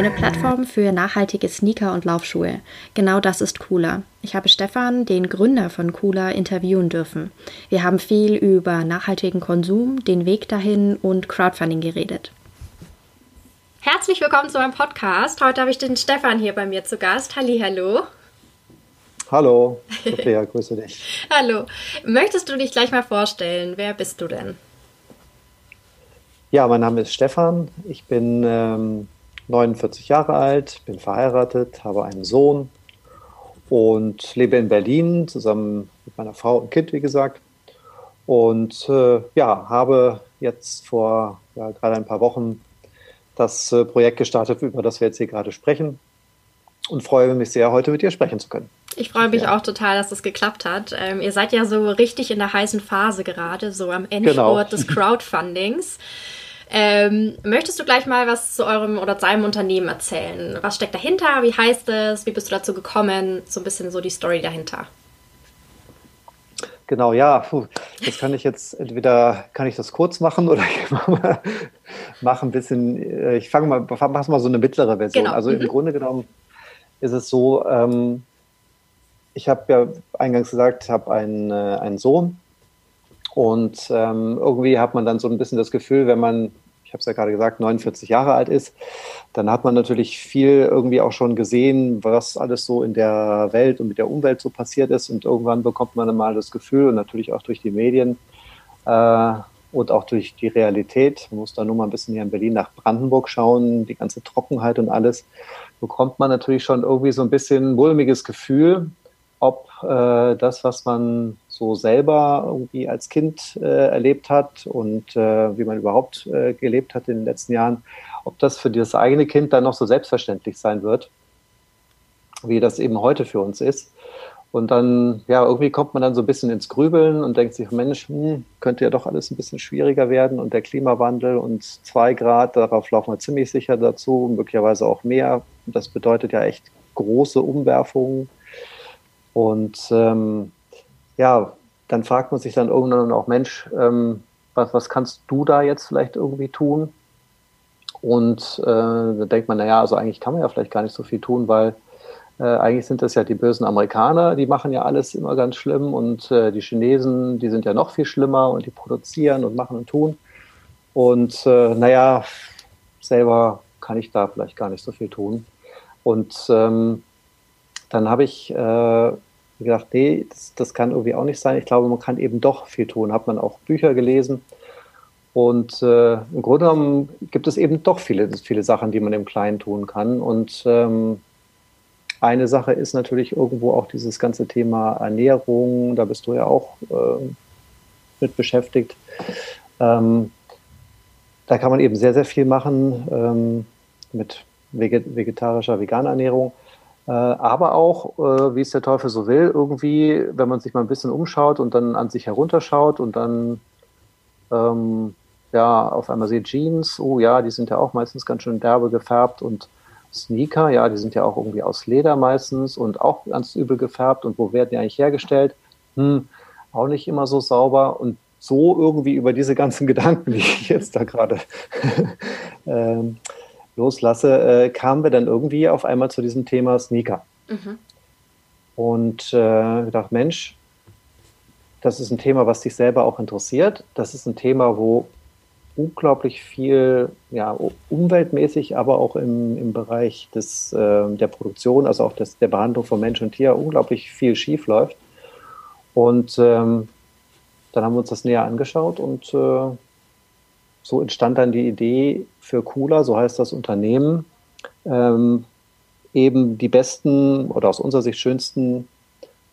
Eine Plattform für nachhaltige Sneaker und Laufschuhe. Genau das ist Cooler. Ich habe Stefan, den Gründer von Cooler, interviewen dürfen. Wir haben viel über nachhaltigen Konsum, den Weg dahin und Crowdfunding geredet. Herzlich willkommen zu meinem Podcast. Heute habe ich den Stefan hier bei mir zu Gast. Hallo. Hallo, Sophia, grüße dich. Hallo. Möchtest du dich gleich mal vorstellen? Wer bist du denn? Ja, mein Name ist Stefan. Ich bin ähm, 49 Jahre alt, bin verheiratet, habe einen Sohn und lebe in Berlin zusammen mit meiner Frau und Kind, wie gesagt. Und äh, ja, habe jetzt vor ja, gerade ein paar Wochen das äh, Projekt gestartet, über das wir jetzt hier gerade sprechen. Und freue mich sehr, heute mit dir sprechen zu können. Ich freue mich ja. auch total, dass das geklappt hat. Ähm, ihr seid ja so richtig in der heißen Phase gerade, so am Endspurt genau. des Crowdfundings. Ähm, möchtest du gleich mal was zu eurem oder seinem Unternehmen erzählen? Was steckt dahinter? Wie heißt es? Wie bist du dazu gekommen? So ein bisschen so die Story dahinter. Genau, ja, das kann ich jetzt entweder kann ich das kurz machen oder ich mache mach ein bisschen, äh, ich fange mal, mach mal so eine mittlere Version. Genau. Also mhm. im Grunde genommen ist es so, ähm, ich habe ja eingangs gesagt, ich habe einen, äh, einen Sohn und ähm, irgendwie hat man dann so ein bisschen das Gefühl, wenn man, ich habe es ja gerade gesagt, 49 Jahre alt ist, dann hat man natürlich viel irgendwie auch schon gesehen, was alles so in der Welt und mit der Umwelt so passiert ist. Und irgendwann bekommt man dann mal das Gefühl und natürlich auch durch die Medien äh, und auch durch die Realität, man muss da nur mal ein bisschen hier in Berlin nach Brandenburg schauen, die ganze Trockenheit und alles, bekommt man natürlich schon irgendwie so ein bisschen mulmiges Gefühl, ob äh, das, was man so selber irgendwie als Kind äh, erlebt hat und äh, wie man überhaupt äh, gelebt hat in den letzten Jahren, ob das für das eigene Kind dann noch so selbstverständlich sein wird, wie das eben heute für uns ist. Und dann, ja, irgendwie kommt man dann so ein bisschen ins Grübeln und denkt sich, Mensch, hm, könnte ja doch alles ein bisschen schwieriger werden und der Klimawandel und zwei Grad, darauf laufen wir ziemlich sicher dazu, möglicherweise auch mehr. Das bedeutet ja echt große Umwerfungen und ähm, ja, dann fragt man sich dann irgendwann auch, Mensch, ähm, was, was kannst du da jetzt vielleicht irgendwie tun? Und äh, da denkt man, naja, also eigentlich kann man ja vielleicht gar nicht so viel tun, weil äh, eigentlich sind das ja die bösen Amerikaner, die machen ja alles immer ganz schlimm und äh, die Chinesen, die sind ja noch viel schlimmer und die produzieren und machen und tun. Und äh, naja, selber kann ich da vielleicht gar nicht so viel tun. Und ähm, dann habe ich äh, gedacht, nee, das, das, kann irgendwie auch nicht sein. Ich glaube, man kann eben doch viel tun. Hat man auch Bücher gelesen. Und äh, im Grunde genommen gibt es eben doch viele, viele Sachen, die man im Kleinen tun kann. Und ähm, eine Sache ist natürlich irgendwo auch dieses ganze Thema Ernährung. Da bist du ja auch äh, mit beschäftigt. Ähm, da kann man eben sehr, sehr viel machen ähm, mit vegetarischer, veganer Ernährung. Äh, aber auch, äh, wie es der Teufel so will, irgendwie, wenn man sich mal ein bisschen umschaut und dann an sich herunterschaut und dann ähm, ja auf einmal sieht Jeans, oh ja, die sind ja auch meistens ganz schön derbe gefärbt und Sneaker, ja, die sind ja auch irgendwie aus Leder meistens und auch ganz übel gefärbt und wo werden die eigentlich hergestellt? Hm, auch nicht immer so sauber und so irgendwie über diese ganzen Gedanken, die ich jetzt da gerade ähm, loslasse, äh, kamen wir dann irgendwie auf einmal zu diesem Thema Sneaker. Mhm. Und äh, gedacht, Mensch, das ist ein Thema, was dich selber auch interessiert. Das ist ein Thema, wo unglaublich viel, ja, umweltmäßig, aber auch im, im Bereich des, äh, der Produktion, also auch des, der Behandlung von Mensch und Tier, unglaublich viel schief läuft. Und ähm, dann haben wir uns das näher angeschaut und äh, so entstand dann die Idee für Cooler, so heißt das Unternehmen, ähm, eben die besten oder aus unserer Sicht schönsten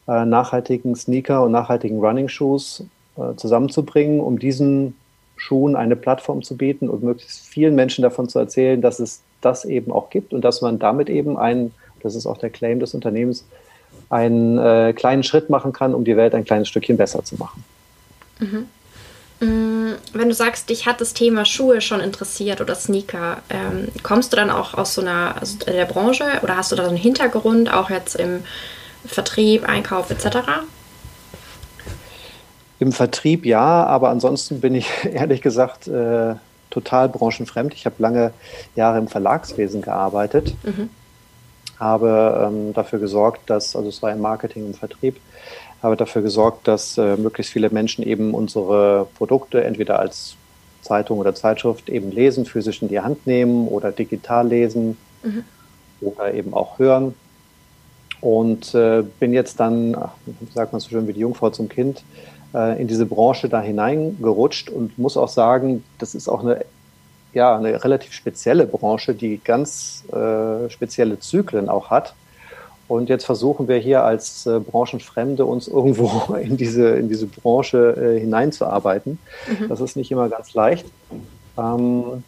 äh, nachhaltigen Sneaker und nachhaltigen Running Shoes äh, zusammenzubringen, um diesen Schuhen eine Plattform zu bieten und möglichst vielen Menschen davon zu erzählen, dass es das eben auch gibt und dass man damit eben einen, das ist auch der Claim des Unternehmens, einen äh, kleinen Schritt machen kann, um die Welt ein kleines Stückchen besser zu machen. Mhm. Mm, wenn du sagst, dich hat das Thema Schuhe schon interessiert oder Sneaker, ähm, kommst du dann auch aus so einer also der Branche oder hast du da so einen Hintergrund, auch jetzt im Vertrieb, Einkauf etc.? Im Vertrieb ja, aber ansonsten bin ich ehrlich gesagt äh, total branchenfremd. Ich habe lange Jahre im Verlagswesen gearbeitet, mhm. Habe ähm, dafür gesorgt, dass, also es war im Marketing und Vertrieb, habe dafür gesorgt, dass äh, möglichst viele Menschen eben unsere Produkte entweder als Zeitung oder Zeitschrift eben lesen, physisch in die Hand nehmen oder digital lesen mhm. oder eben auch hören. Und äh, bin jetzt dann, ach, sagt man so schön wie die Jungfrau zum Kind, äh, in diese Branche da hineingerutscht und muss auch sagen, das ist auch eine, ja, eine relativ spezielle Branche, die ganz äh, spezielle Zyklen auch hat. Und jetzt versuchen wir hier als äh, Branchenfremde uns irgendwo in diese, in diese Branche äh, hineinzuarbeiten. Mhm. Das ist nicht immer ganz leicht. Ähm,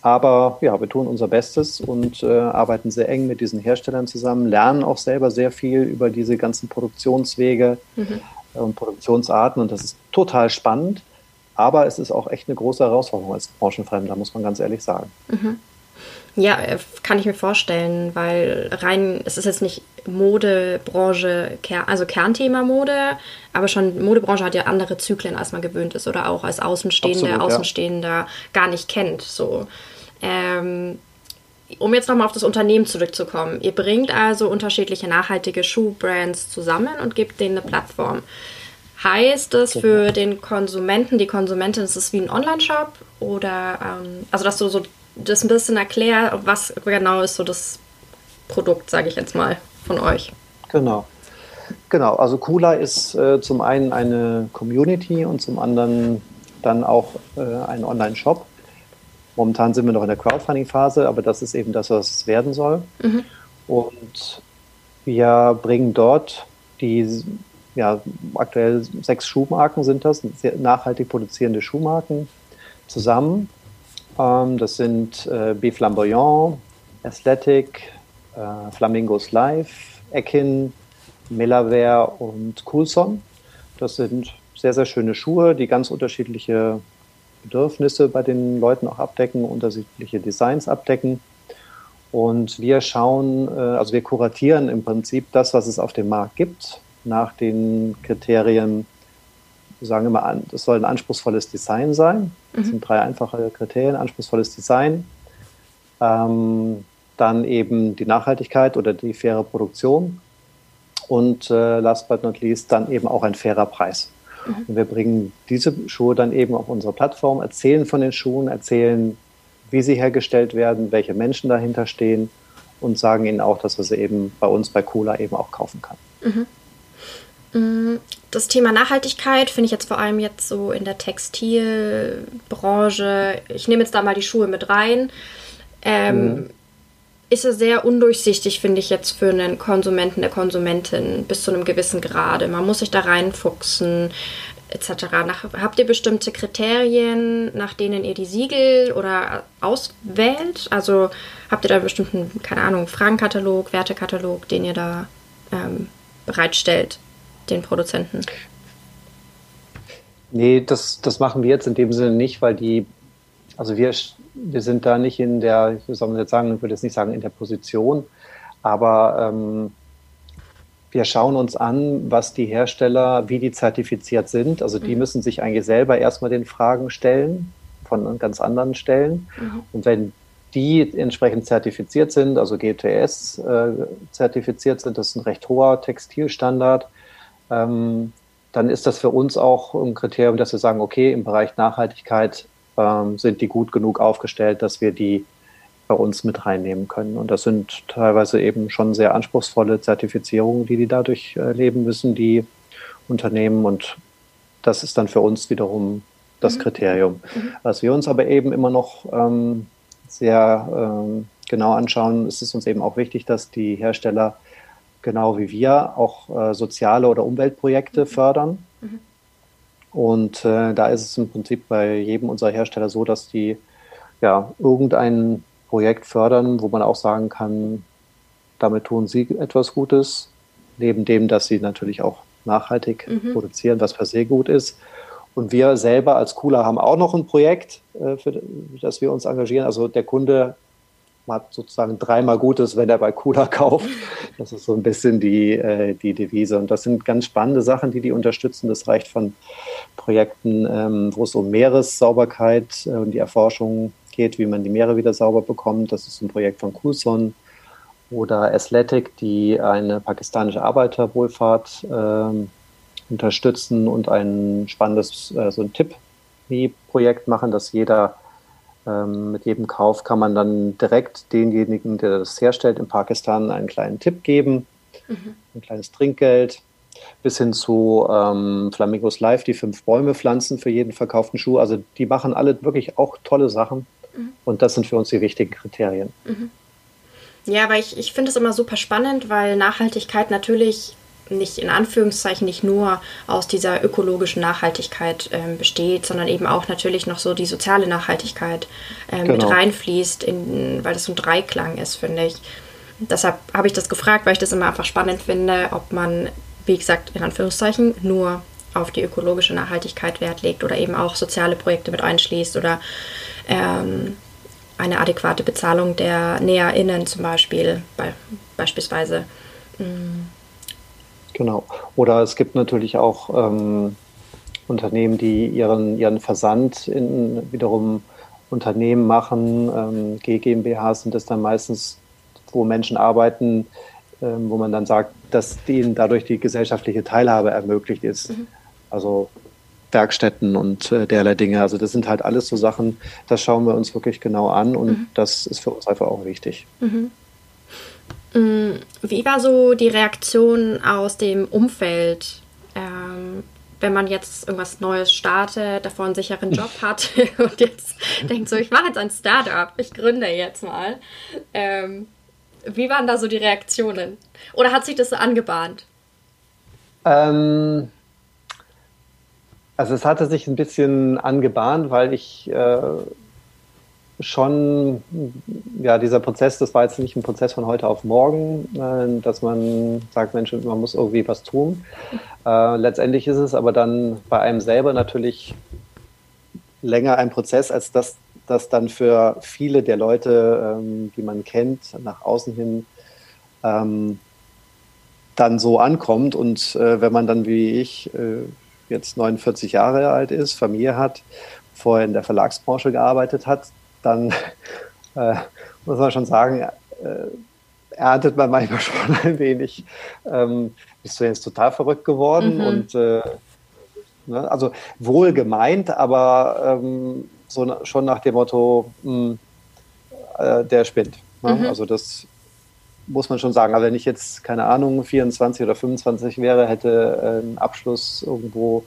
aber ja, wir tun unser Bestes und äh, arbeiten sehr eng mit diesen Herstellern zusammen, lernen auch selber sehr viel über diese ganzen Produktionswege mhm. und Produktionsarten. Und das ist total spannend. Aber es ist auch echt eine große Herausforderung als Branchenfremder, muss man ganz ehrlich sagen. Mhm. Ja, äh, kann ich mir vorstellen, weil rein, es ist jetzt nicht Modebranche, also Kernthema Mode, aber schon Modebranche hat ja andere Zyklen, als man gewöhnt ist oder auch als Außenstehende, Absolut, Außenstehender ja. gar nicht kennt. So. Ähm, um jetzt nochmal auf das Unternehmen zurückzukommen. Ihr bringt also unterschiedliche nachhaltige Schuhbrands zusammen und gebt denen eine Plattform. Heißt das für den Konsumenten, die Konsumentin, ist es wie ein Online-Shop oder ähm, also dass du so das ein bisschen erklär, was genau ist so das Produkt, sage ich jetzt mal, von euch. Genau. Genau, also Kula ist äh, zum einen eine Community und zum anderen dann auch äh, ein Online-Shop. Momentan sind wir noch in der Crowdfunding-Phase, aber das ist eben das, was es werden soll. Mhm. Und wir bringen dort die, ja, aktuell sechs Schuhmarken sind das, nachhaltig produzierende Schuhmarken zusammen ähm, das sind äh, B. Flamboyant, Athletic, äh, Flamingos Live, Ekin, Melaware und Coulson. Das sind sehr, sehr schöne Schuhe, die ganz unterschiedliche Bedürfnisse bei den Leuten auch abdecken, unterschiedliche Designs abdecken. Und wir schauen, äh, also wir kuratieren im Prinzip das, was es auf dem Markt gibt, nach den Kriterien wir sagen immer, das soll ein anspruchsvolles Design sein. Das mhm. sind drei einfache Kriterien. Anspruchsvolles Design, ähm, dann eben die Nachhaltigkeit oder die faire Produktion und äh, last but not least dann eben auch ein fairer Preis. Mhm. Und wir bringen diese Schuhe dann eben auf unsere Plattform, erzählen von den Schuhen, erzählen, wie sie hergestellt werden, welche Menschen dahinter stehen und sagen ihnen auch, dass man sie eben bei uns bei Cola eben auch kaufen kann. Mhm. Das Thema Nachhaltigkeit finde ich jetzt vor allem jetzt so in der Textilbranche, ich nehme jetzt da mal die Schuhe mit rein, ähm, mhm. ist es sehr undurchsichtig, finde ich jetzt für einen Konsumenten, der Konsumentin bis zu einem gewissen Grade. Man muss sich da reinfuchsen etc. Nach, habt ihr bestimmte Kriterien, nach denen ihr die Siegel oder auswählt? Also habt ihr da einen bestimmten, keine Ahnung, Fragenkatalog, Wertekatalog, den ihr da ähm, bereitstellt? Den Produzenten? Nee, das, das machen wir jetzt in dem Sinne nicht, weil die, also wir, wir sind da nicht in der, wie soll man jetzt sagen, ich würde jetzt nicht sagen in der Position, aber ähm, wir schauen uns an, was die Hersteller, wie die zertifiziert sind. Also die mhm. müssen sich eigentlich selber erstmal den Fragen stellen von ganz anderen Stellen. Mhm. Und wenn die entsprechend zertifiziert sind, also GTS äh, zertifiziert sind, das ist ein recht hoher Textilstandard, ähm, dann ist das für uns auch ein Kriterium, dass wir sagen, okay, im Bereich Nachhaltigkeit ähm, sind die gut genug aufgestellt, dass wir die bei uns mit reinnehmen können. Und das sind teilweise eben schon sehr anspruchsvolle Zertifizierungen, die die dadurch erleben äh, müssen, die Unternehmen. Und das ist dann für uns wiederum das mhm. Kriterium. Mhm. Was wir uns aber eben immer noch ähm, sehr ähm, genau anschauen, ist es uns eben auch wichtig, dass die Hersteller genau wie wir auch äh, soziale oder Umweltprojekte mhm. fördern. Mhm. Und äh, da ist es im Prinzip bei jedem unserer Hersteller so, dass die ja irgendein Projekt fördern, wo man auch sagen kann, damit tun sie etwas Gutes, neben dem, dass sie natürlich auch nachhaltig mhm. produzieren, was per se gut ist. Und wir selber als Cooler haben auch noch ein Projekt, äh, für das wir uns engagieren. Also der Kunde hat sozusagen dreimal Gutes, wenn er bei Cooler kauft. Das ist so ein bisschen die, äh, die Devise. Und das sind ganz spannende Sachen, die die unterstützen. Das reicht von Projekten, ähm, wo es um Meeressauberkeit und die Erforschung geht, wie man die Meere wieder sauber bekommt. Das ist ein Projekt von Coulson oder Athletic, die eine pakistanische Arbeiterwohlfahrt ähm, unterstützen und ein spannendes äh, so ein Tipp-Projekt machen, dass jeder ähm, mit jedem Kauf kann man dann direkt denjenigen, der das herstellt in Pakistan, einen kleinen Tipp geben, mhm. ein kleines Trinkgeld, bis hin zu ähm, Flamingos Live, die fünf Bäume pflanzen für jeden verkauften Schuh. Also die machen alle wirklich auch tolle Sachen mhm. und das sind für uns die wichtigen Kriterien. Mhm. Ja, aber ich, ich finde es immer super spannend, weil Nachhaltigkeit natürlich nicht in Anführungszeichen nicht nur aus dieser ökologischen Nachhaltigkeit ähm, besteht, sondern eben auch natürlich noch so die soziale Nachhaltigkeit ähm, genau. mit reinfließt, in, weil das so ein Dreiklang ist, finde ich. Deshalb habe ich das gefragt, weil ich das immer einfach spannend finde, ob man, wie gesagt, in Anführungszeichen nur auf die ökologische Nachhaltigkeit Wert legt oder eben auch soziale Projekte mit einschließt oder ähm, eine adäquate Bezahlung der NäherInnen zum Beispiel, bei, beispielsweise. Mm. Genau. Oder es gibt natürlich auch ähm, Unternehmen, die ihren, ihren Versand in wiederum Unternehmen machen. Ähm, GmbHs sind das dann meistens, wo Menschen arbeiten, ähm, wo man dann sagt, dass denen dadurch die gesellschaftliche Teilhabe ermöglicht ist. Mhm. Also Werkstätten und äh, derlei Dinge. Also das sind halt alles so Sachen, das schauen wir uns wirklich genau an und mhm. das ist für uns einfach auch wichtig. Mhm. Mm, wie war so die Reaktion aus dem Umfeld, ähm, wenn man jetzt irgendwas Neues startet, davor einen sicheren Job hat und jetzt denkt so, ich mache jetzt ein Startup, ich gründe jetzt mal. Ähm, wie waren da so die Reaktionen? Oder hat sich das so angebahnt? Ähm, also es hatte sich ein bisschen angebahnt, weil ich äh, schon, ja, dieser Prozess, das war jetzt nicht ein Prozess von heute auf morgen, äh, dass man sagt, Mensch, man muss irgendwie was tun. Äh, letztendlich ist es aber dann bei einem selber natürlich länger ein Prozess, als das, das dann für viele der Leute, ähm, die man kennt, nach außen hin ähm, dann so ankommt. Und äh, wenn man dann wie ich jetzt 49 Jahre alt ist, Familie hat, vorher in der Verlagsbranche gearbeitet hat, dann äh, muss man schon sagen, äh, erntet man manchmal schon ein wenig, ähm, bist du jetzt total verrückt geworden mhm. und äh, ne, also wohl gemeint, aber ähm, so schon nach dem Motto, mh, hm, äh, der spinnt. Ne? Mhm. Also das muss man schon sagen. Aber wenn ich jetzt, keine Ahnung, 24 oder 25 wäre, hätte äh, einen Abschluss irgendwo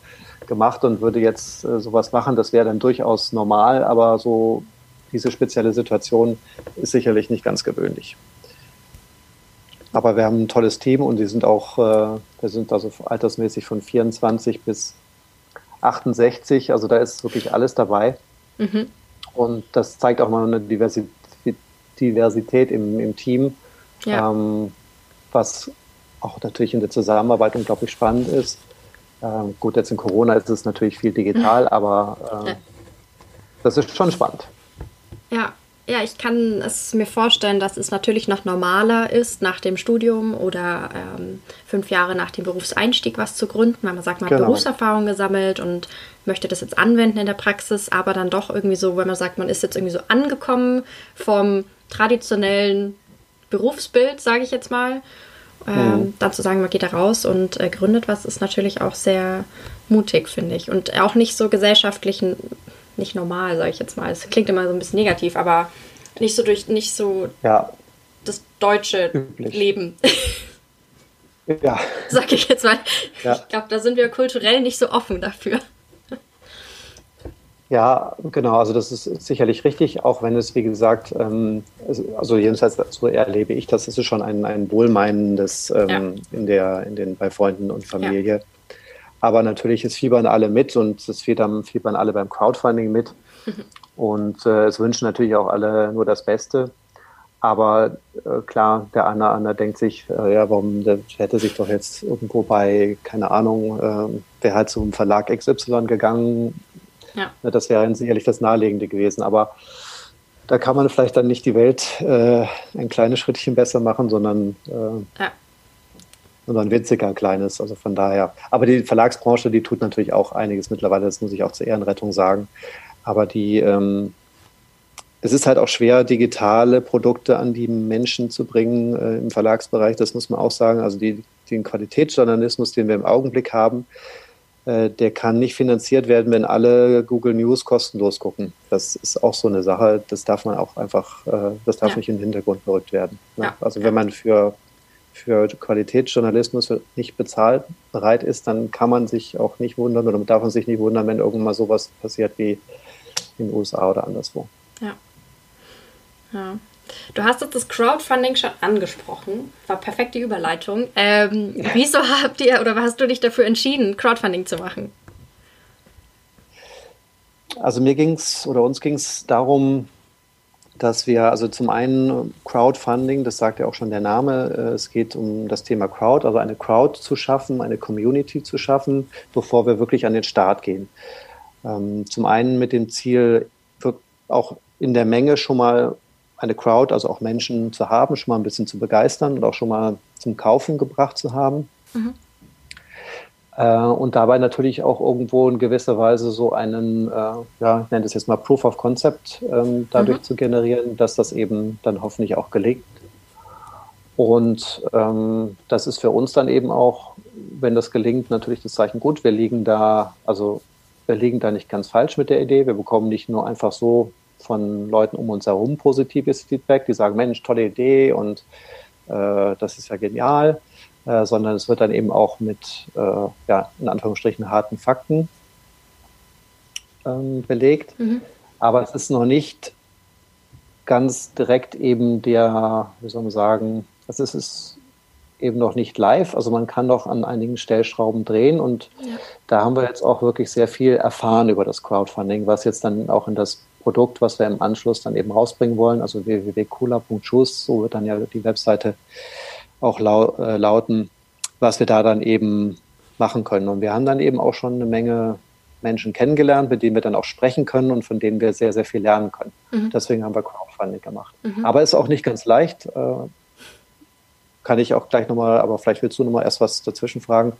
gemacht und würde jetzt äh, sowas machen, das wäre dann durchaus normal, aber so diese spezielle Situation ist sicherlich nicht ganz gewöhnlich. Aber wir haben ein tolles Team und die sind auch, äh, wir sind also altersmäßig von 24 bis 68, also da ist wirklich alles dabei. Mhm. Und das zeigt auch mal eine Diversität, Diversität im, im Team, ja. ähm, was auch natürlich in der Zusammenarbeit unglaublich spannend ist. Ähm, gut, jetzt in Corona ist es natürlich viel digital, mhm. aber äh, das ist schon spannend. Ja, ja, ich kann es mir vorstellen, dass es natürlich noch normaler ist, nach dem Studium oder ähm, fünf Jahre nach dem Berufseinstieg was zu gründen, weil man sagt, man genau. hat Berufserfahrung gesammelt und möchte das jetzt anwenden in der Praxis, aber dann doch irgendwie so, wenn man sagt, man ist jetzt irgendwie so angekommen vom traditionellen Berufsbild, sage ich jetzt mal, ähm, mhm. dann zu sagen, man geht da raus und äh, gründet was, ist natürlich auch sehr mutig, finde ich. Und auch nicht so gesellschaftlich nicht normal, sage ich jetzt mal. Es klingt immer so ein bisschen negativ, aber nicht so durch, nicht so ja. das deutsche Üblich. Leben. ja. Sag ich jetzt mal. Ja. Ich glaube, da sind wir kulturell nicht so offen dafür. Ja, genau, also das ist sicherlich richtig, auch wenn es, wie gesagt, ähm, also jedenfalls so erlebe ich das, es ist schon ein, ein wohlmeinendes ähm, ja. in, der, in den, bei Freunden und Familie. Ja. Aber natürlich, es fiebern alle mit und es fiebern, fiebern alle beim Crowdfunding mit. Und äh, es wünschen natürlich auch alle nur das Beste. aber äh, klar, der eine, andere denkt sich, äh, ja, warum, der hätte sich doch jetzt irgendwo bei, keine Ahnung, äh, wäre halt zum Verlag XY gegangen. Ja. Das wäre sicherlich das Naheliegende gewesen. Aber da kann man vielleicht dann nicht die Welt äh, ein kleines Schrittchen besser machen, sondern, äh, ja. sondern winziger kleines. Also von daher. Aber die Verlagsbranche, die tut natürlich auch einiges mittlerweile, das muss ich auch zur Ehrenrettung sagen. Aber die, ähm, es ist halt auch schwer, digitale Produkte an die Menschen zu bringen äh, im Verlagsbereich, das muss man auch sagen. Also die, den Qualitätsjournalismus, den wir im Augenblick haben, äh, der kann nicht finanziert werden, wenn alle Google News kostenlos gucken. Das ist auch so eine Sache, das darf man auch einfach, äh, das darf ja. nicht in den Hintergrund gerückt werden. Ne? Ja. Also wenn man für, für Qualitätsjournalismus nicht bezahlt bereit ist, dann kann man sich auch nicht wundern oder darf man sich nicht wundern, wenn irgendwann mal sowas passiert wie in den USA oder anderswo. Ja. Ja. Du hast jetzt das Crowdfunding schon angesprochen. War perfekte Überleitung. Ähm, ja. Wieso habt ihr oder hast du dich dafür entschieden, Crowdfunding zu machen? Also mir ging es oder uns ging es darum, dass wir also zum einen Crowdfunding, das sagt ja auch schon der Name, äh, es geht um das Thema Crowd, also eine Crowd zu schaffen, eine Community zu schaffen, bevor wir wirklich an den Start gehen. Ähm, zum einen mit dem Ziel, auch in der Menge schon mal eine Crowd, also auch Menschen zu haben, schon mal ein bisschen zu begeistern und auch schon mal zum Kaufen gebracht zu haben. Mhm. Äh, und dabei natürlich auch irgendwo in gewisser Weise so einen, äh, ja, ich nenne das jetzt mal Proof of Concept ähm, dadurch mhm. zu generieren, dass das eben dann hoffentlich auch gelingt. Und ähm, das ist für uns dann eben auch, wenn das gelingt, natürlich das Zeichen gut. Wir liegen da, also wir liegen da nicht ganz falsch mit der Idee. Wir bekommen nicht nur einfach so von Leuten um uns herum positives Feedback, die sagen, Mensch, tolle Idee und äh, das ist ja genial, äh, sondern es wird dann eben auch mit, äh, ja, in Anführungsstrichen harten Fakten ähm, belegt. Mhm. Aber es ist noch nicht ganz direkt eben der, wie soll man sagen, also es ist eben noch nicht live. Also man kann doch an einigen Stellschrauben drehen und ja. da haben wir jetzt auch wirklich sehr viel erfahren über das Crowdfunding, was jetzt dann auch in das Produkt, was wir im Anschluss dann eben rausbringen wollen, also www.cooler.schuss, so wird dann ja die Webseite auch lau äh, lauten, was wir da dann eben machen können. Und wir haben dann eben auch schon eine Menge Menschen kennengelernt, mit denen wir dann auch sprechen können und von denen wir sehr, sehr viel lernen können. Mhm. Deswegen haben wir Crowdfunding gemacht. Mhm. Aber ist auch nicht ganz leicht. Äh, kann ich auch gleich nochmal, aber vielleicht willst du nochmal erst was dazwischen fragen.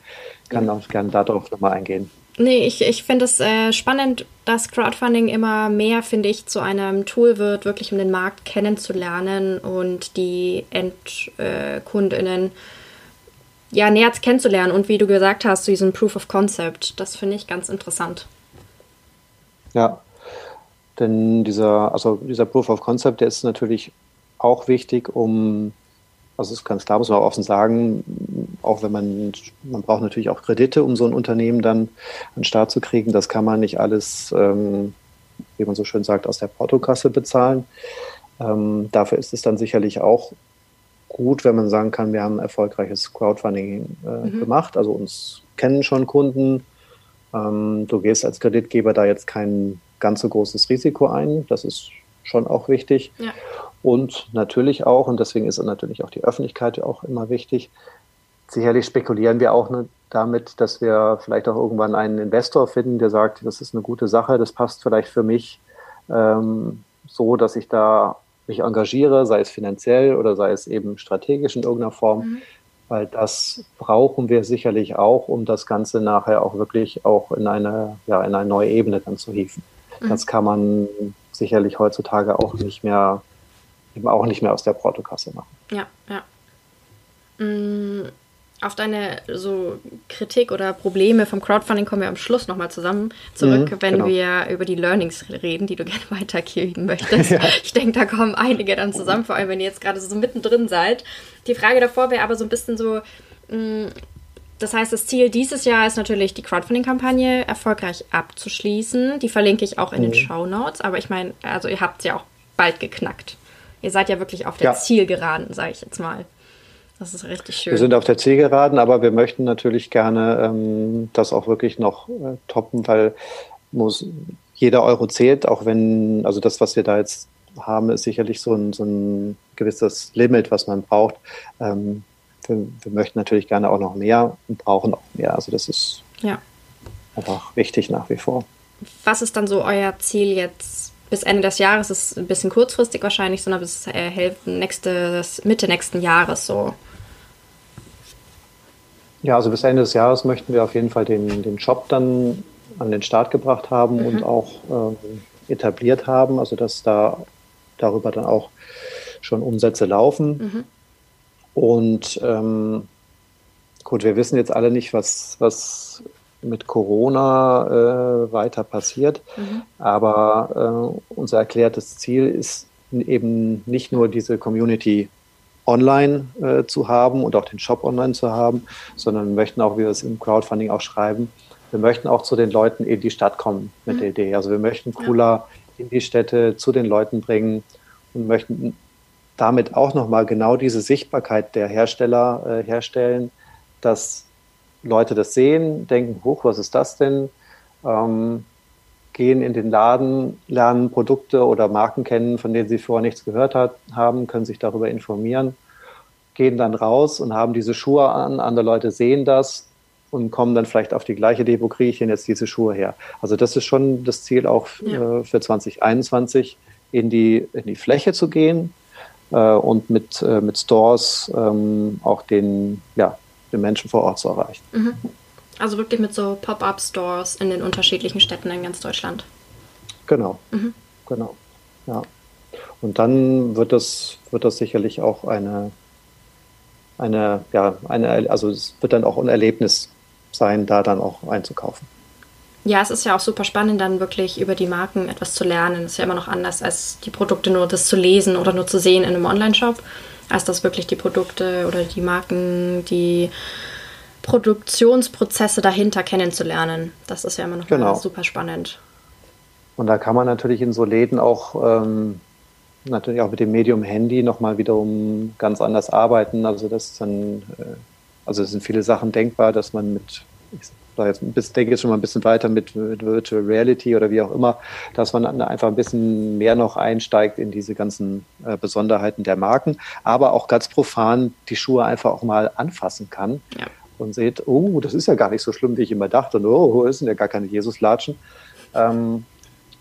Kann auch gerne darauf nochmal eingehen. Nee, ich, ich finde es äh, spannend, dass Crowdfunding immer mehr, finde ich, zu einem Tool wird, wirklich um den Markt kennenzulernen und die EndkundInnen äh, ja, näher kennenzulernen und wie du gesagt hast, zu diesem Proof of Concept. Das finde ich ganz interessant. Ja, denn dieser, also dieser Proof of Concept, der ist natürlich auch wichtig, um also es ist ganz klar, muss man auch offen sagen, auch wenn man, man braucht natürlich auch Kredite, um so ein Unternehmen dann an den Start zu kriegen. Das kann man nicht alles, ähm, wie man so schön sagt, aus der Portokasse bezahlen. Ähm, dafür ist es dann sicherlich auch gut, wenn man sagen kann, wir haben ein erfolgreiches Crowdfunding äh, mhm. gemacht. Also uns kennen schon Kunden. Ähm, du gehst als Kreditgeber da jetzt kein ganz so großes Risiko ein. Das ist schon auch wichtig. Ja. Und natürlich auch, und deswegen ist natürlich auch die Öffentlichkeit auch immer wichtig, sicherlich spekulieren wir auch ne, damit, dass wir vielleicht auch irgendwann einen Investor finden, der sagt, das ist eine gute Sache, das passt vielleicht für mich ähm, so, dass ich da mich engagiere, sei es finanziell oder sei es eben strategisch in irgendeiner Form, mhm. weil das brauchen wir sicherlich auch, um das Ganze nachher auch wirklich auch in eine, ja, in eine neue Ebene dann zu hieven. Mhm. Das kann man sicherlich heutzutage auch nicht mehr eben auch nicht mehr aus der Portokasse machen. Ja, ja. Mm, auf deine so Kritik oder Probleme vom Crowdfunding kommen wir am Schluss nochmal zusammen zurück, mhm, wenn genau. wir über die Learnings reden, die du gerne weitergeben möchtest. ja. Ich denke, da kommen einige dann zusammen, vor allem wenn ihr jetzt gerade so mittendrin seid. Die Frage davor wäre aber so ein bisschen so, mm, das heißt, das Ziel dieses Jahr ist natürlich, die Crowdfunding-Kampagne erfolgreich abzuschließen. Die verlinke ich auch in mhm. den Show Notes. Aber ich meine, also ihr habt sie ja auch bald geknackt. Ihr seid ja wirklich auf der ja. Zielgeraden, sage ich jetzt mal. Das ist richtig schön. Wir sind auf der Zielgeraden, aber wir möchten natürlich gerne ähm, das auch wirklich noch äh, toppen, weil muss, jeder Euro zählt, auch wenn, also das, was wir da jetzt haben, ist sicherlich so ein, so ein gewisses Limit, was man braucht. Ähm, wir, wir, möchten natürlich gerne auch noch mehr und brauchen auch mehr. Also das ist ja. einfach wichtig nach wie vor. Was ist dann so euer Ziel jetzt bis Ende des Jahres? Das ist ein bisschen kurzfristig wahrscheinlich, sondern bis äh, Hälfte nächstes, Mitte nächsten Jahres so. Ja, also bis Ende des Jahres möchten wir auf jeden Fall den, den Shop dann an den Start gebracht haben mhm. und auch ähm, etabliert haben, also dass da darüber dann auch schon Umsätze laufen. Mhm. Und ähm, gut, wir wissen jetzt alle nicht, was, was mit Corona äh, weiter passiert, mhm. aber äh, unser erklärtes Ziel ist eben nicht nur diese Community online äh, zu haben und auch den Shop online zu haben, sondern wir möchten auch, wie wir es im Crowdfunding auch schreiben, wir möchten auch zu den Leuten in die Stadt kommen mit mhm. der Idee. Also wir möchten cooler in die Städte zu den Leuten bringen und möchten damit auch nochmal genau diese Sichtbarkeit der Hersteller äh, herstellen, dass Leute das sehen, denken, hoch, was ist das denn? Ähm, gehen in den Laden, lernen Produkte oder Marken kennen, von denen sie vorher nichts gehört hat, haben, können sich darüber informieren, gehen dann raus und haben diese Schuhe an, andere Leute sehen das und kommen dann vielleicht auf die gleiche Idee, wo kriege ich denn jetzt diese Schuhe her? Also das ist schon das Ziel auch ja. äh, für 2021, in die, in die Fläche zu gehen und mit, äh, mit Stores ähm, auch den, ja, den Menschen vor Ort zu erreichen. Mhm. Also wirklich mit so Pop-up-Stores in den unterschiedlichen Städten in ganz Deutschland. Genau, mhm. genau, ja. Und dann wird das, wird das sicherlich auch eine, eine, ja, eine, also es wird dann auch ein Erlebnis sein, da dann auch einzukaufen. Ja, es ist ja auch super spannend, dann wirklich über die Marken etwas zu lernen. Es ist ja immer noch anders, als die Produkte nur das zu lesen oder nur zu sehen in einem Online-Shop, als das wirklich die Produkte oder die Marken, die Produktionsprozesse dahinter kennenzulernen. Das ist ja immer noch genau. super spannend. Und da kann man natürlich in so Läden auch ähm, natürlich auch mit dem Medium Handy nochmal wiederum ganz anders arbeiten. Also das dann, äh, also es sind viele Sachen denkbar, dass man mit, da jetzt ein bisschen, denke jetzt schon mal ein bisschen weiter mit, mit Virtual Reality oder wie auch immer, dass man einfach ein bisschen mehr noch einsteigt in diese ganzen äh, Besonderheiten der Marken, aber auch ganz profan die Schuhe einfach auch mal anfassen kann. Ja und seht, oh, das ist ja gar nicht so schlimm, wie ich immer dachte. Und oh, es sind ja gar keine Jesuslatschen. Ähm,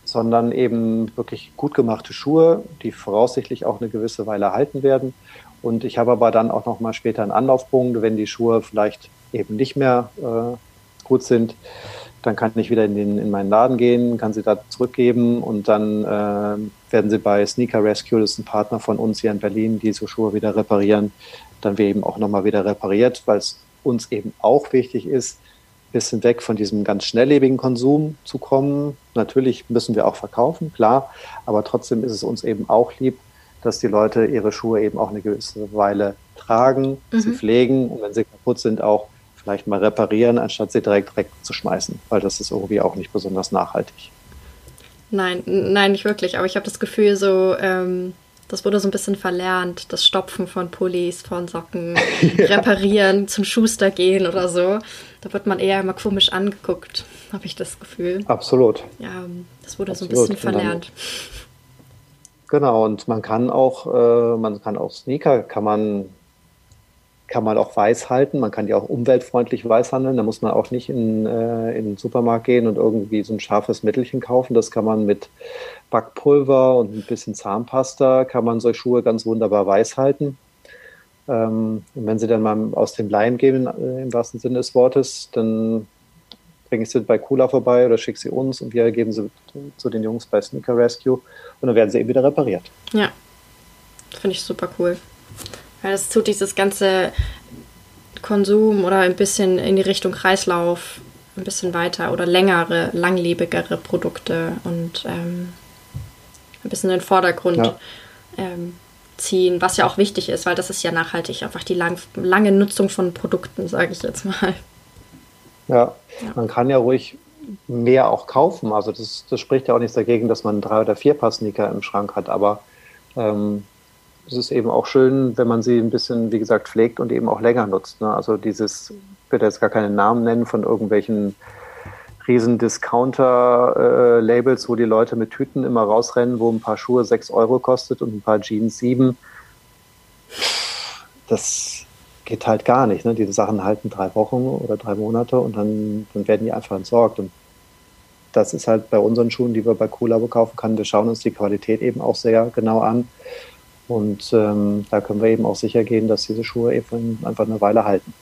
sondern eben wirklich gut gemachte Schuhe, die voraussichtlich auch eine gewisse Weile halten werden. Und ich habe aber dann auch noch mal später einen Anlaufpunkt, wenn die Schuhe vielleicht eben nicht mehr äh, gut sind, dann kann ich wieder in, den, in meinen Laden gehen, kann sie da zurückgeben und dann äh, werden sie bei Sneaker Rescue, das ist ein Partner von uns hier in Berlin, die so Schuhe wieder reparieren, dann wir eben auch nochmal wieder repariert, weil es uns eben auch wichtig ist, ein bisschen weg von diesem ganz schnelllebigen Konsum zu kommen. Natürlich müssen wir auch verkaufen, klar, aber trotzdem ist es uns eben auch lieb, dass die Leute ihre Schuhe eben auch eine gewisse Weile tragen, mhm. sie pflegen und wenn sie kaputt sind, auch vielleicht mal reparieren, anstatt sie direkt wegzuschmeißen, weil das ist irgendwie auch nicht besonders nachhaltig. Nein, nein, nicht wirklich. Aber ich habe das Gefühl, so ähm, das wurde so ein bisschen verlernt, das Stopfen von Pullis, von Socken, ja. reparieren, zum Schuster gehen oder so. Da wird man eher immer komisch angeguckt, habe ich das Gefühl. Absolut. Ja, das wurde Absolut. so ein bisschen verlernt. Genau, und man kann auch, äh, man kann auch Sneaker, kann man kann man auch weiß halten. Man kann die auch umweltfreundlich weiß handeln. Da muss man auch nicht in, äh, in den Supermarkt gehen und irgendwie so ein scharfes Mittelchen kaufen. Das kann man mit Backpulver und ein bisschen Zahnpasta, kann man solche Schuhe ganz wunderbar weiß halten. Ähm, und wenn sie dann mal aus dem Leim gehen, äh, im wahrsten Sinne des Wortes, dann bringe ich sie bei Cooler vorbei oder schicke sie uns und wir geben sie zu den Jungs bei Sneaker Rescue und dann werden sie eben wieder repariert. Ja, finde ich super cool. Weil das tut dieses ganze Konsum oder ein bisschen in die Richtung Kreislauf ein bisschen weiter oder längere, langlebigere Produkte und ähm, ein bisschen in den Vordergrund ja. ähm, ziehen, was ja auch wichtig ist, weil das ist ja nachhaltig, einfach die lang, lange Nutzung von Produkten, sage ich jetzt mal. Ja, ja, man kann ja ruhig mehr auch kaufen. Also das, das spricht ja auch nichts dagegen, dass man drei oder vier Paar Sneaker im Schrank hat, aber ähm, es ist eben auch schön, wenn man sie ein bisschen, wie gesagt, pflegt und eben auch länger nutzt. Ne? Also dieses, ich will jetzt gar keinen Namen nennen von irgendwelchen riesen Discounter-Labels, wo die Leute mit Tüten immer rausrennen, wo ein paar Schuhe 6 Euro kostet und ein paar Jeans 7. Das geht halt gar nicht. Ne? Diese Sachen halten drei Wochen oder drei Monate und dann, dann werden die einfach entsorgt. Und das ist halt bei unseren Schuhen, die wir bei Coolabo kaufen können. Wir schauen uns die Qualität eben auch sehr genau an. Und ähm, da können wir eben auch sicher gehen, dass diese Schuhe eben einfach eine Weile halten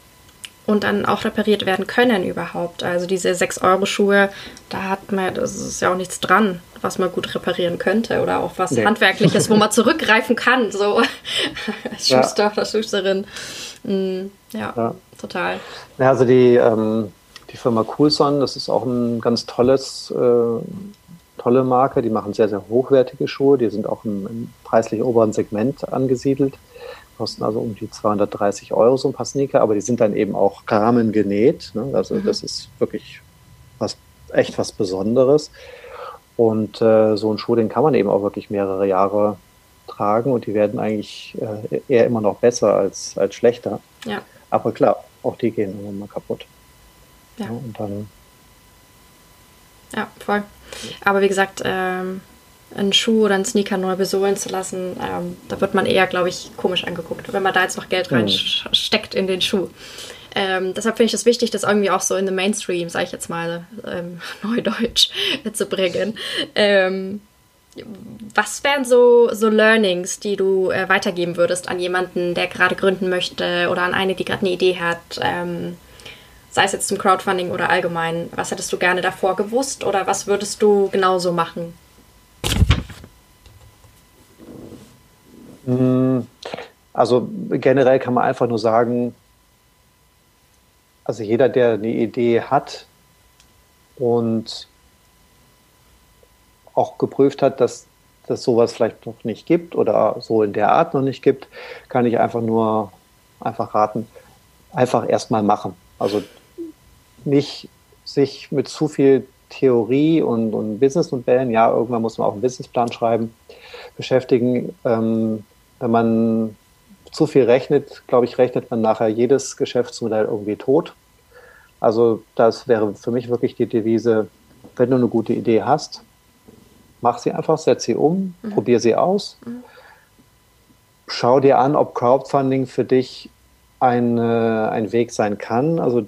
und dann auch repariert werden können überhaupt. Also diese 6-Euro-Schuhe, da hat man, das ist ja auch nichts dran, was man gut reparieren könnte oder auch was nee. Handwerkliches, wo man zurückgreifen kann, so als Schuster ja. oder Schusterin. Mhm, ja, ja, total. Ja, also die, ähm, die Firma Coolson, das ist auch ein ganz tolles, äh, tolle Marke. Die machen sehr, sehr hochwertige Schuhe. Die sind auch im, im preislich oberen Segment angesiedelt kosten also um die 230 Euro so ein paar Sneaker, aber die sind dann eben auch Rahmen genäht. Ne? Also mhm. das ist wirklich was, echt was Besonderes. Und äh, so ein Schuh, den kann man eben auch wirklich mehrere Jahre tragen und die werden eigentlich äh, eher immer noch besser als, als schlechter. Ja. Aber klar, auch die gehen irgendwann mal kaputt. Ja. ja und dann. Ja, voll. Aber wie gesagt, ähm, einen Schuh oder einen Sneaker neu besohlen zu lassen, ähm, da wird man eher, glaube ich, komisch angeguckt, wenn man da jetzt noch Geld mhm. reinsteckt in den Schuh. Ähm, deshalb finde ich es wichtig, das irgendwie auch so in den Mainstream, sage ich jetzt mal, ähm, Neudeutsch zu bringen. Ähm, was wären so, so Learnings, die du äh, weitergeben würdest an jemanden, der gerade gründen möchte oder an eine, die gerade eine Idee hat? Sei es jetzt zum Crowdfunding oder allgemein. Was hättest du gerne davor gewusst oder was würdest du genauso machen? Hm, also generell kann man einfach nur sagen, also jeder, der eine Idee hat und auch geprüft hat, dass das sowas vielleicht noch nicht gibt oder so in der Art noch nicht gibt, kann ich einfach nur einfach raten, einfach erstmal machen. Also nicht sich mit zu viel Theorie und, und Businessmodellen, ja, irgendwann muss man auch einen Businessplan schreiben, beschäftigen. Ähm, wenn man zu viel rechnet, glaube ich, rechnet man nachher jedes Geschäftsmodell irgendwie tot. Also das wäre für mich wirklich die Devise, wenn du eine gute Idee hast, mach sie einfach, setz sie um, mhm. probier sie aus. Mhm. Schau dir an, ob Crowdfunding für dich ein, ein Weg sein kann. Also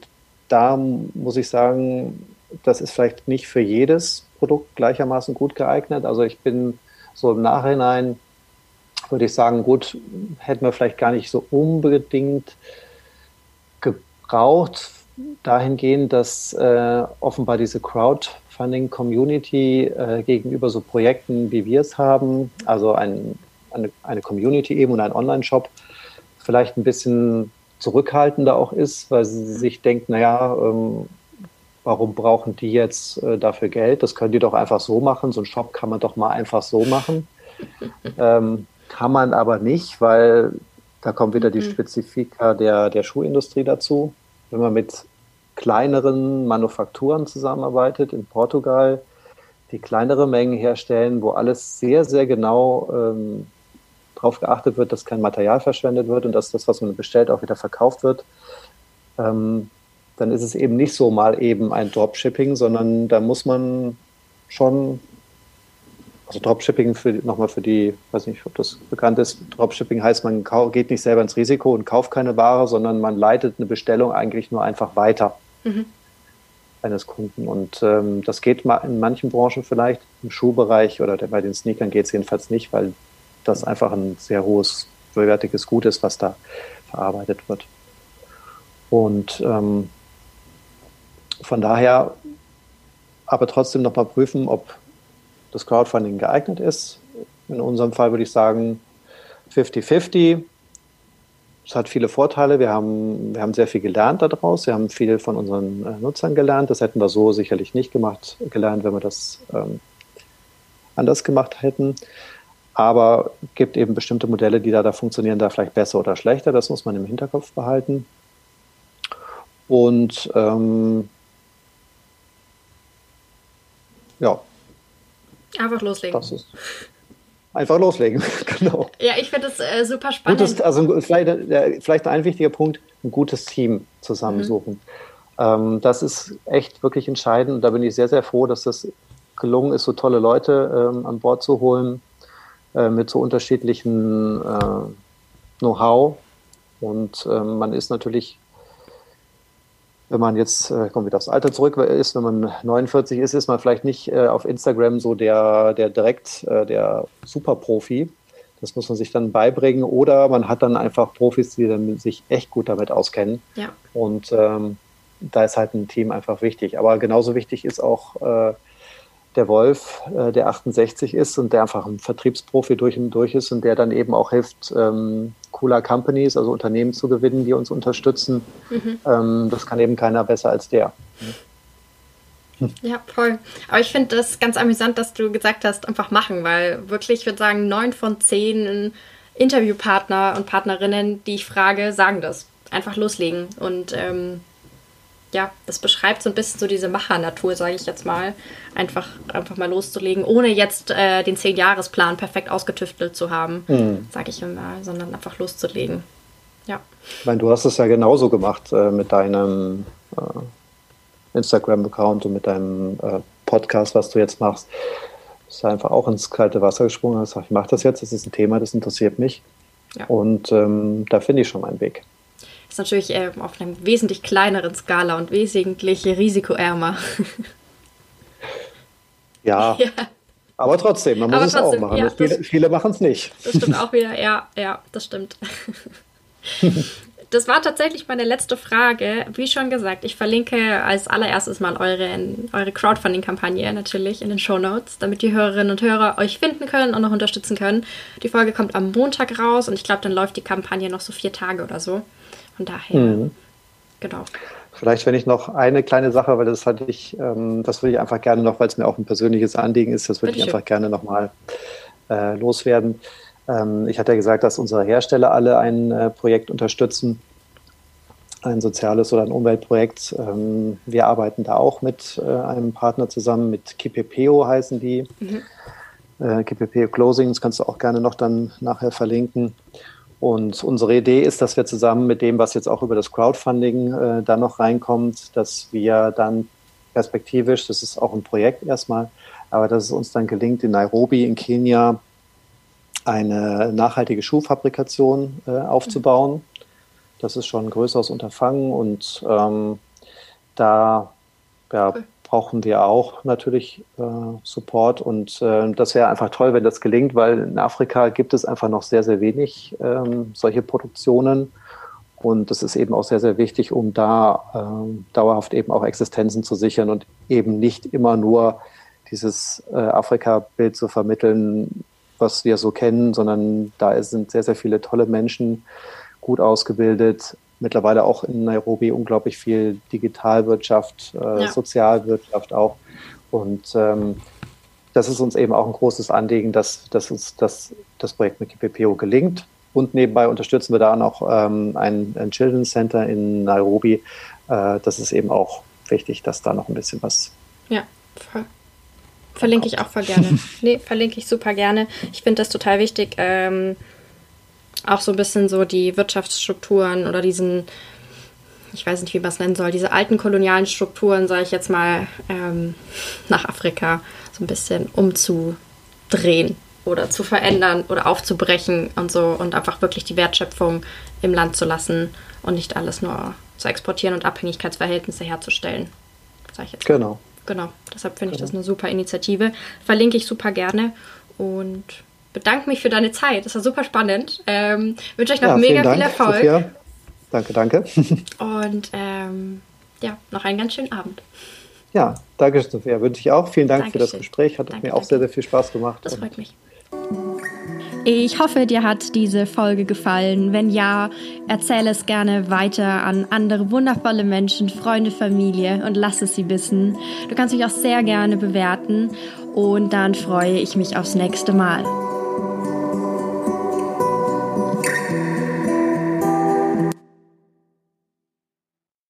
da muss ich sagen, das ist vielleicht nicht für jedes Produkt gleichermaßen gut geeignet. Also ich bin so im Nachhinein würde ich sagen, gut, hätten wir vielleicht gar nicht so unbedingt gebraucht, dahingehend, dass äh, offenbar diese Crowdfunding-Community äh, gegenüber so Projekten, wie wir es haben, also ein, eine, eine Community eben und ein Online-Shop, vielleicht ein bisschen zurückhaltender auch ist, weil sie sich denkt, naja, ähm, warum brauchen die jetzt äh, dafür Geld? Das können die doch einfach so machen. So ein Shop kann man doch mal einfach so machen. ähm, kann man aber nicht, weil da kommt wieder die mhm. Spezifika der, der Schuhindustrie dazu. Wenn man mit kleineren Manufakturen zusammenarbeitet in Portugal, die kleinere Mengen herstellen, wo alles sehr, sehr genau ähm, darauf geachtet wird, dass kein Material verschwendet wird und dass das, was man bestellt, auch wieder verkauft wird, ähm, dann ist es eben nicht so mal eben ein Dropshipping, sondern da muss man schon also Dropshipping für nochmal für die, weiß nicht, ob das bekannt ist. Dropshipping heißt, man geht nicht selber ins Risiko und kauft keine Ware, sondern man leitet eine Bestellung eigentlich nur einfach weiter mhm. eines Kunden. Und ähm, das geht in manchen Branchen vielleicht, im Schuhbereich oder bei den Sneakern geht es jedenfalls nicht, weil das einfach ein sehr hohes, vollwertiges Gut ist, was da verarbeitet wird. Und ähm, von daher aber trotzdem nochmal prüfen, ob das Crowdfunding geeignet ist. In unserem Fall würde ich sagen 50-50. Es hat viele Vorteile. Wir haben, wir haben sehr viel gelernt daraus. Wir haben viel von unseren äh, Nutzern gelernt. Das hätten wir so sicherlich nicht gemacht, gelernt, wenn wir das ähm, anders gemacht hätten. Aber es gibt eben bestimmte Modelle, die da, da funktionieren, da vielleicht besser oder schlechter. Das muss man im Hinterkopf behalten. Und ähm, ja, Einfach loslegen. Das ist einfach loslegen, genau. Ja, ich finde es äh, super spannend. Gutes, also vielleicht, äh, vielleicht ein wichtiger Punkt, ein gutes Team zusammensuchen. Mhm. Ähm, das ist echt wirklich entscheidend. Und da bin ich sehr, sehr froh, dass das gelungen ist, so tolle Leute ähm, an Bord zu holen äh, mit so unterschiedlichen äh, Know-how. Und ähm, man ist natürlich, wenn man jetzt, äh, kommen wieder aufs Alter zurück ist, wenn man 49 ist, ist man vielleicht nicht äh, auf Instagram so der, der direkt äh, der Superprofi. Das muss man sich dann beibringen. Oder man hat dann einfach Profis, die dann sich echt gut damit auskennen. Ja. Und ähm, da ist halt ein Team einfach wichtig. Aber genauso wichtig ist auch äh, der Wolf, äh, der 68 ist und der einfach ein Vertriebsprofi durch und durch ist und der dann eben auch hilft, ähm, cooler Companies, also Unternehmen zu gewinnen, die uns unterstützen. Mhm. Ähm, das kann eben keiner besser als der. Ja, voll. Aber ich finde das ganz amüsant, dass du gesagt hast, einfach machen, weil wirklich, ich würde sagen, neun von zehn Interviewpartner und Partnerinnen, die ich frage, sagen das. Einfach loslegen. Und ähm, ja, das beschreibt so ein bisschen so diese Machernatur, sage ich jetzt mal. Einfach, einfach mal loszulegen, ohne jetzt äh, den Zehn-Jahres-Plan perfekt ausgetüftelt zu haben, mhm. sage ich immer, sondern einfach loszulegen. Ja. Ich meine, du hast es ja genauso gemacht äh, mit deinem äh, Instagram-Account und mit deinem äh, Podcast, was du jetzt machst. Du bist einfach auch ins kalte Wasser gesprungen und hast gesagt, ich mache das jetzt, das ist ein Thema, das interessiert mich. Ja. Und ähm, da finde ich schon meinen Weg ist natürlich äh, auf einer wesentlich kleineren Skala und wesentlich risikoärmer. Ja. ja. Aber trotzdem, man muss aber es trotzdem, auch machen. Ja, viele, viele machen es nicht. Das stimmt auch wieder, ja, ja, das stimmt. Das war tatsächlich meine letzte Frage. Wie schon gesagt, ich verlinke als allererstes mal eure, eure Crowdfunding-Kampagne natürlich in den Show Notes, damit die Hörerinnen und Hörer euch finden können und noch unterstützen können. Die Folge kommt am Montag raus und ich glaube, dann läuft die Kampagne noch so vier Tage oder so. Von daher, mhm. genau. Vielleicht, wenn ich noch eine kleine Sache, weil das hatte ich, ähm, das würde ich einfach gerne noch, weil es mir auch ein persönliches Anliegen ist, das würde ich einfach gerne nochmal äh, loswerden. Ähm, ich hatte ja gesagt, dass unsere Hersteller alle ein äh, Projekt unterstützen, ein soziales oder ein Umweltprojekt. Ähm, wir arbeiten da auch mit äh, einem Partner zusammen, mit Kipepeo heißen die. Mhm. Äh, Kipepeo Closing, das kannst du auch gerne noch dann nachher verlinken. Und unsere Idee ist, dass wir zusammen mit dem, was jetzt auch über das Crowdfunding äh, dann noch reinkommt, dass wir dann perspektivisch, das ist auch ein Projekt erstmal, aber dass es uns dann gelingt, in Nairobi in Kenia eine nachhaltige Schuhfabrikation äh, aufzubauen. Das ist schon ein größeres Unterfangen und ähm, da ja, brauchen wir auch natürlich äh, Support. Und äh, das wäre einfach toll, wenn das gelingt, weil in Afrika gibt es einfach noch sehr, sehr wenig ähm, solche Produktionen. Und das ist eben auch sehr, sehr wichtig, um da äh, dauerhaft eben auch Existenzen zu sichern und eben nicht immer nur dieses äh, Afrika-Bild zu vermitteln, was wir so kennen, sondern da sind sehr, sehr viele tolle Menschen, gut ausgebildet, mittlerweile auch in Nairobi unglaublich viel Digitalwirtschaft, äh, ja. Sozialwirtschaft auch. Und ähm, das ist uns eben auch ein großes Anliegen, dass, dass uns das, das Projekt mit KPPO gelingt. Und nebenbei unterstützen wir da noch ähm, ein, ein Children's Center in Nairobi. Äh, das ist eben auch wichtig, dass da noch ein bisschen was. Ja, voll. Verlinke ich auch voll gerne. nee, verlinke ich super gerne. Ich finde das total wichtig. Ähm, auch so ein bisschen so die Wirtschaftsstrukturen oder diesen, ich weiß nicht, wie man es nennen soll, diese alten kolonialen Strukturen, sage ich jetzt mal, ähm, nach Afrika so ein bisschen umzudrehen oder zu verändern oder aufzubrechen und so und einfach wirklich die Wertschöpfung im Land zu lassen und nicht alles nur zu exportieren und Abhängigkeitsverhältnisse herzustellen. Sag ich jetzt. Mal. Genau. Genau. Deshalb finde genau. ich das eine super Initiative. Verlinke ich super gerne und bedanke mich für deine Zeit. Das war super spannend. Ähm, wünsche euch noch ja, mega Dank, viel Erfolg. Sophia. Danke, danke. Und ähm, ja, noch einen ganz schönen Abend. Ja, danke, Sophia. Wünsche ich auch. Vielen Dank Dankeschön. für das Gespräch. Hat danke, mir auch danke. sehr, sehr viel Spaß gemacht. Das freut mich. Ich hoffe, dir hat diese Folge gefallen. Wenn ja, erzähle es gerne weiter an andere wundervolle Menschen, Freunde, Familie und lass es sie wissen. Du kannst mich auch sehr gerne bewerten und dann freue ich mich aufs nächste Mal.